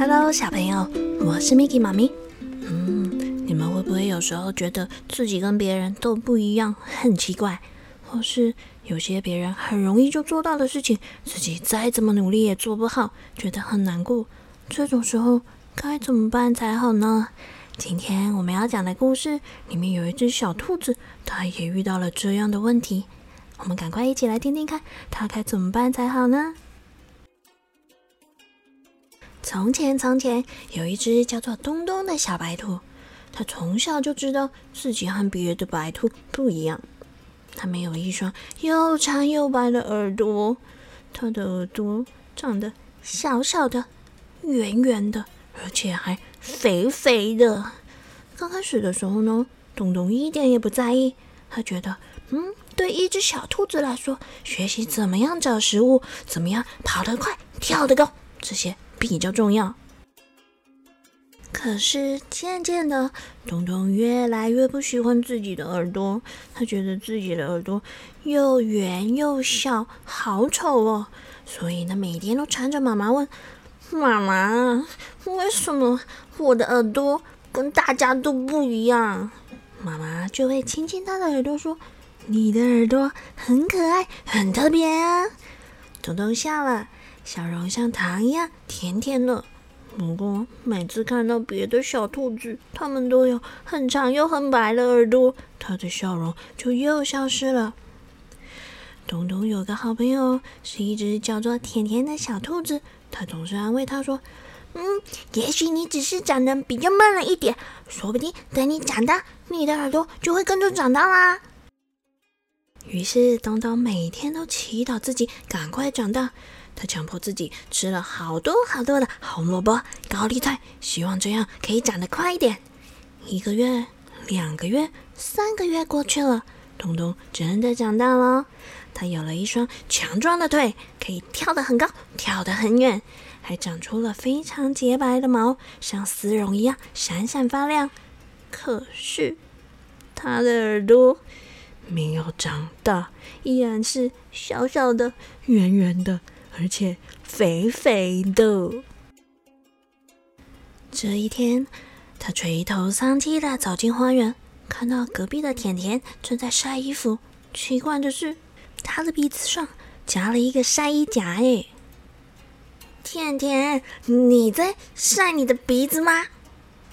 Hello，小朋友，我是 Miki 妈咪。嗯，你们会不会有时候觉得自己跟别人都不一样，很奇怪？或是有些别人很容易就做到的事情，自己再怎么努力也做不好，觉得很难过。这种时候该怎么办才好呢？今天我们要讲的故事里面有一只小兔子，它也遇到了这样的问题。我们赶快一起来听听看，它该怎么办才好呢？从前，从前有一只叫做东东的小白兔，它从小就知道自己和别的白兔不一样。它没有一双又长又白的耳朵，它的耳朵长得小小的、圆圆的，而且还肥肥的。刚开始的时候呢，东东一点也不在意，他觉得，嗯，对一只小兔子来说，学习怎么样找食物，怎么样跑得快、跳得高，这些。比较重要。可是渐渐的，东东越来越不喜欢自己的耳朵，他觉得自己的耳朵又圆又小，好丑哦。所以他每天都缠着妈妈问：“妈妈，为什么我的耳朵跟大家都不一样？”妈妈就会亲亲他的耳朵说：“你的耳朵很可爱，很特别啊。”东东笑了。笑容像糖一样甜甜的。不过每次看到别的小兔子，它们都有很长又很白的耳朵，它的笑容就又消失了。东东有个好朋友，是一只叫做甜甜的小兔子，它总是安慰他说：“嗯，也许你只是长得比较慢了一点，说不定等你长大，你的耳朵就会跟着长大啦。”于是东东每天都祈祷自己赶快长大。他强迫自己吃了好多好多的红萝卜、高丽菜，希望这样可以长得快一点。一个月、两个月、三个月过去了，东东真的长大了。他有了一双强壮的腿，可以跳得很高、跳得很远，还长出了非常洁白的毛，像丝绒一样闪闪发亮。可是，他的耳朵没有长大，依然是小小的、圆圆的。而且肥肥的。这一天，他垂头丧气的走进花园，看到隔壁的甜甜正在晒衣服。奇怪的是，他的鼻子上夹了一个晒衣夹。哎，甜甜，你在晒你的鼻子吗？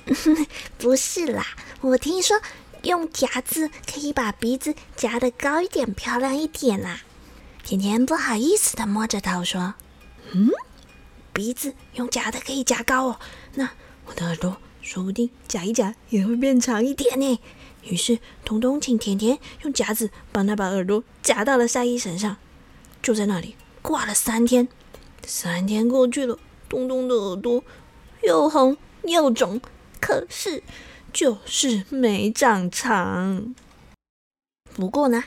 不是啦，我听说用夹子可以把鼻子夹得高一点、漂亮一点啦。甜甜不好意思的摸着头说：“嗯，鼻子用夹的可以夹高哦，那我的耳朵说不定夹一夹也会变长一点呢。”于是，彤彤请甜甜用夹子帮他把耳朵夹到了晒衣绳上，就在那里挂了三天。三天过去了，东东的耳朵又红又肿，可是就是没长长。不过呢，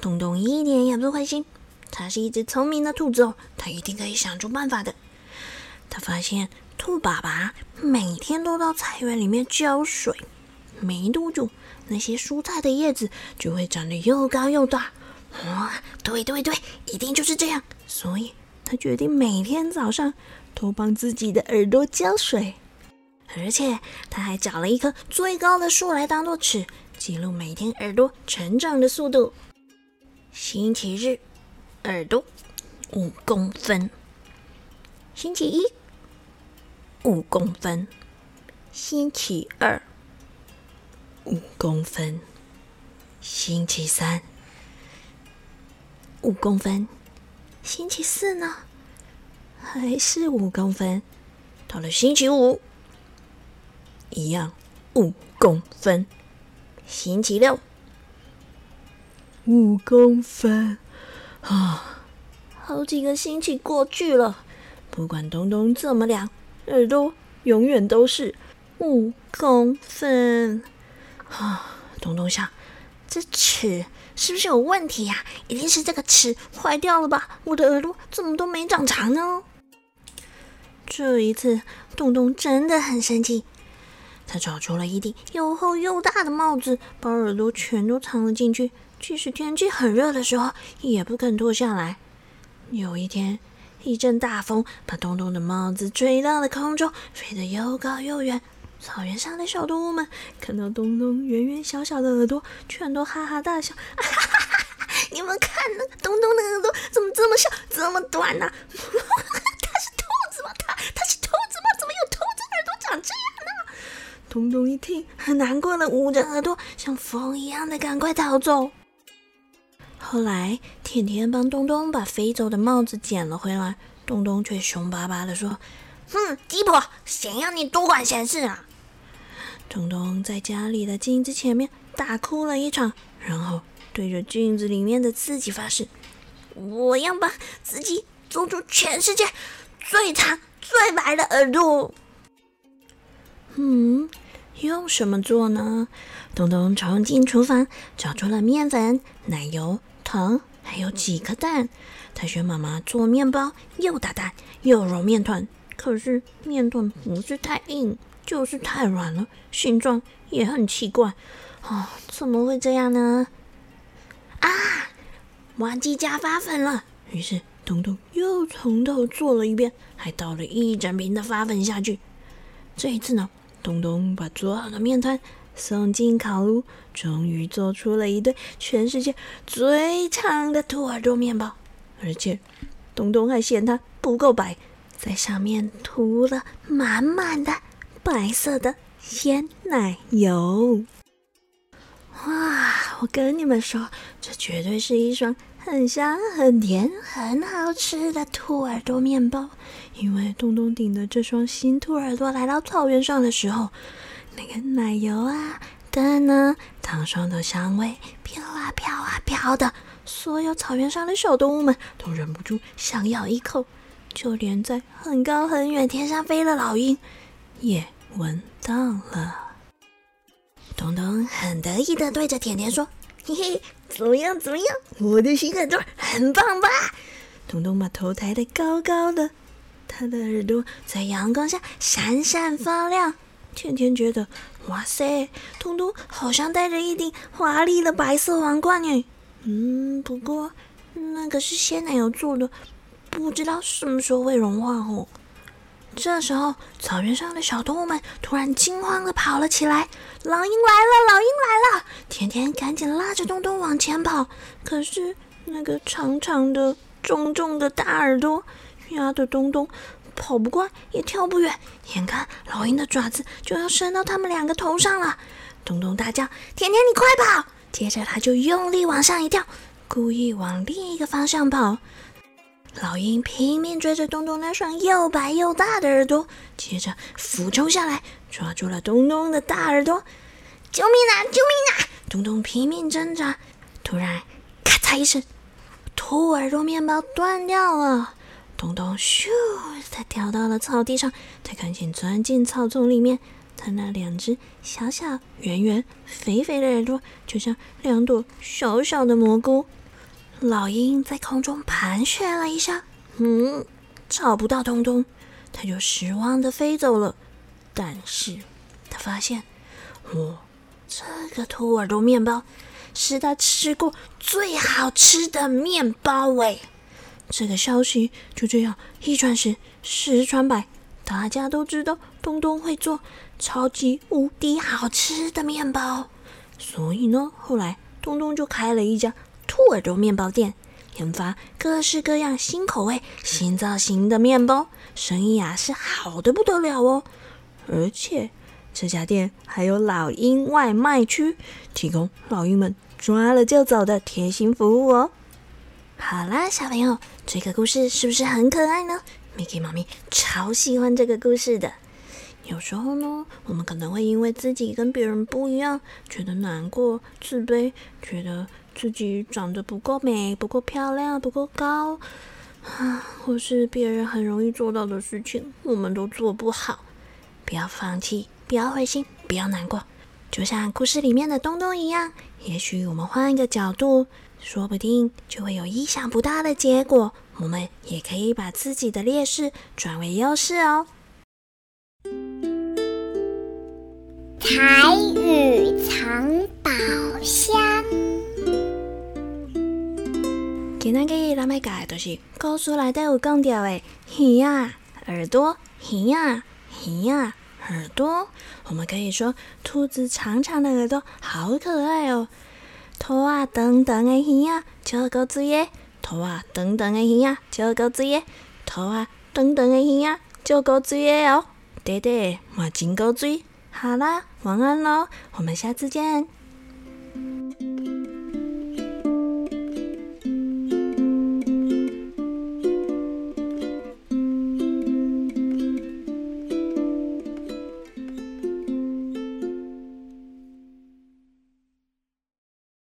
东东一点也不灰心。它是一只聪明的兔子哦，它一定可以想出办法的。他发现兔爸爸每天都到菜园里面浇水，没多久，那些蔬菜的叶子就会长得又高又大。哇，对对对，一定就是这样。所以他决定每天早上都帮自己的耳朵浇水，而且他还找了一棵最高的树来当做尺，记录每天耳朵成长的速度。星期日。耳朵五公分，星期一五公分，星期二五公分，星期三五公分，星期四呢还是五公分，到了星期五一样五公分，星期六五公分。啊，好几个星期过去了，不管东东怎么量，耳朵永远都是五公分。啊，东东想，这尺是不是有问题呀？一定是这个尺坏掉了吧？我的耳朵怎么都没长长呢？这一次，东东真的很生气，他找出了一顶又厚又大的帽子，把耳朵全都藏了进去。即使天气很热的时候，也不肯脱下来。有一天，一阵大风把东东的帽子吹到了空中，飞得又高又远。草原上的小动物们看到东东圆圆小小的耳朵，全都哈哈大笑。哈哈哈哈！你们看，那东东的耳朵怎么这么小，这么短呢？他是兔子吗？他他是兔子吗？怎么有兔子耳朵长这样呢？东东一听，很难过的捂着耳朵，像风一样的赶快逃走。后来，甜甜帮东东把飞走的帽子捡了回来，东东却凶巴巴的说：“哼，鸡婆，谁让你多管闲事啊！”东东在家里的镜子前面大哭了一场，然后对着镜子里面的自己发誓：“我要把自己做出全世界最长最白的耳朵。”嗯，用什么做呢？东东冲进厨房，找出了面粉、奶油。糖还有几颗蛋，他学妈妈做面包，又打蛋又揉面团。可是面团不是太硬，就是太软了，形状也很奇怪。啊，怎么会这样呢？啊，忘记加发粉了。于是东东又从头做了一遍，还倒了一整瓶的发粉下去。这一次呢，东东把做好的面团。送进烤炉，终于做出了一对全世界最长的兔耳朵面包。而且，东东还嫌它不够白，在上面涂了满满的白色的鲜奶油。哇！我跟你们说，这绝对是一双很香、很甜、很好吃的兔耳朵面包。因为东东顶着这双新兔耳朵来到草原上的时候。那个奶油啊，蛋呢，糖霜的香味飘啊飘啊飘的，所有草原上的小动物们都忍不住想咬一口，就连在很高很远天上飞的老鹰也闻到了。东东很得意的对着甜甜说：“嘿嘿，怎么样？怎么样？我的新耳朵很棒吧？”东东把头抬得高高的，他的耳朵在阳光下闪闪发亮。甜甜觉得，哇塞，东东好像戴着一顶华丽的白色王冠耶。嗯，不过那个是鲜奶油做的，不知道什么时候会融化哦。这时候，草原上的小动物们突然惊慌的跑了起来：“老鹰来了！老鹰来了！”甜甜赶紧拉着东东往前跑，可是那个长长的、重重的大耳朵压得东东。跑不快，也跳不远，眼看老鹰的爪子就要伸到他们两个头上了。东东大叫：“甜甜，你快跑！”接着他就用力往上一跳，故意往另一个方向跑。老鹰拼命追着东东那双又白又大的耳朵，接着俯冲下来，抓住了东东的大耳朵。救命啊！救命啊！东东拼命挣扎，突然咔嚓一声，兔耳朵面包断掉了。东东咻，他跳到了草地上，他赶紧钻进草丛里面。他那两只小小、圆圆、肥肥的耳朵，就像两朵小小的蘑菇。老鹰在空中盘旋了一下，嗯，找不到东东，它就失望的飞走了。但是，它发现，哇，这个兔耳朵面包是它吃过最好吃的面包哎。这个消息就这样一传十，十传百，大家都知道东东会做超级无敌好吃的面包，所以呢，后来东东就开了一家兔耳朵面包店，研发各式各样新口味、新造型的面包，生意啊是好的不得了哦。而且这家店还有老鹰外卖区，提供老鹰们抓了就走的贴心服务哦。好啦，小朋友，这个故事是不是很可爱呢？Mickey 妈咪超喜欢这个故事的。有时候呢，我们可能会因为自己跟别人不一样，觉得难过、自卑，觉得自己长得不够美、不够漂亮、不够高啊，或是别人很容易做到的事情，我们都做不好。不要放弃，不要灰心，不要难过。就像故事里面的东东一样，也许我们换一个角度。说不定就会有意想不到的结果。我们也可以把自己的劣势转为优势哦。彩雨藏宝箱，给今仔日咱要教的就是故事内底有讲到的耳啊、耳朵、耳啊、耳啊、耳朵。我们可以说，兔子长长的耳朵好可爱哦。头啊，长长的耳啊，超够水的。头啊，长长的耳啊，超够水的。头啊，长长的耳啊，超够水的哦。爹爹嘛真够水。好啦，晚安喽，我们下次见。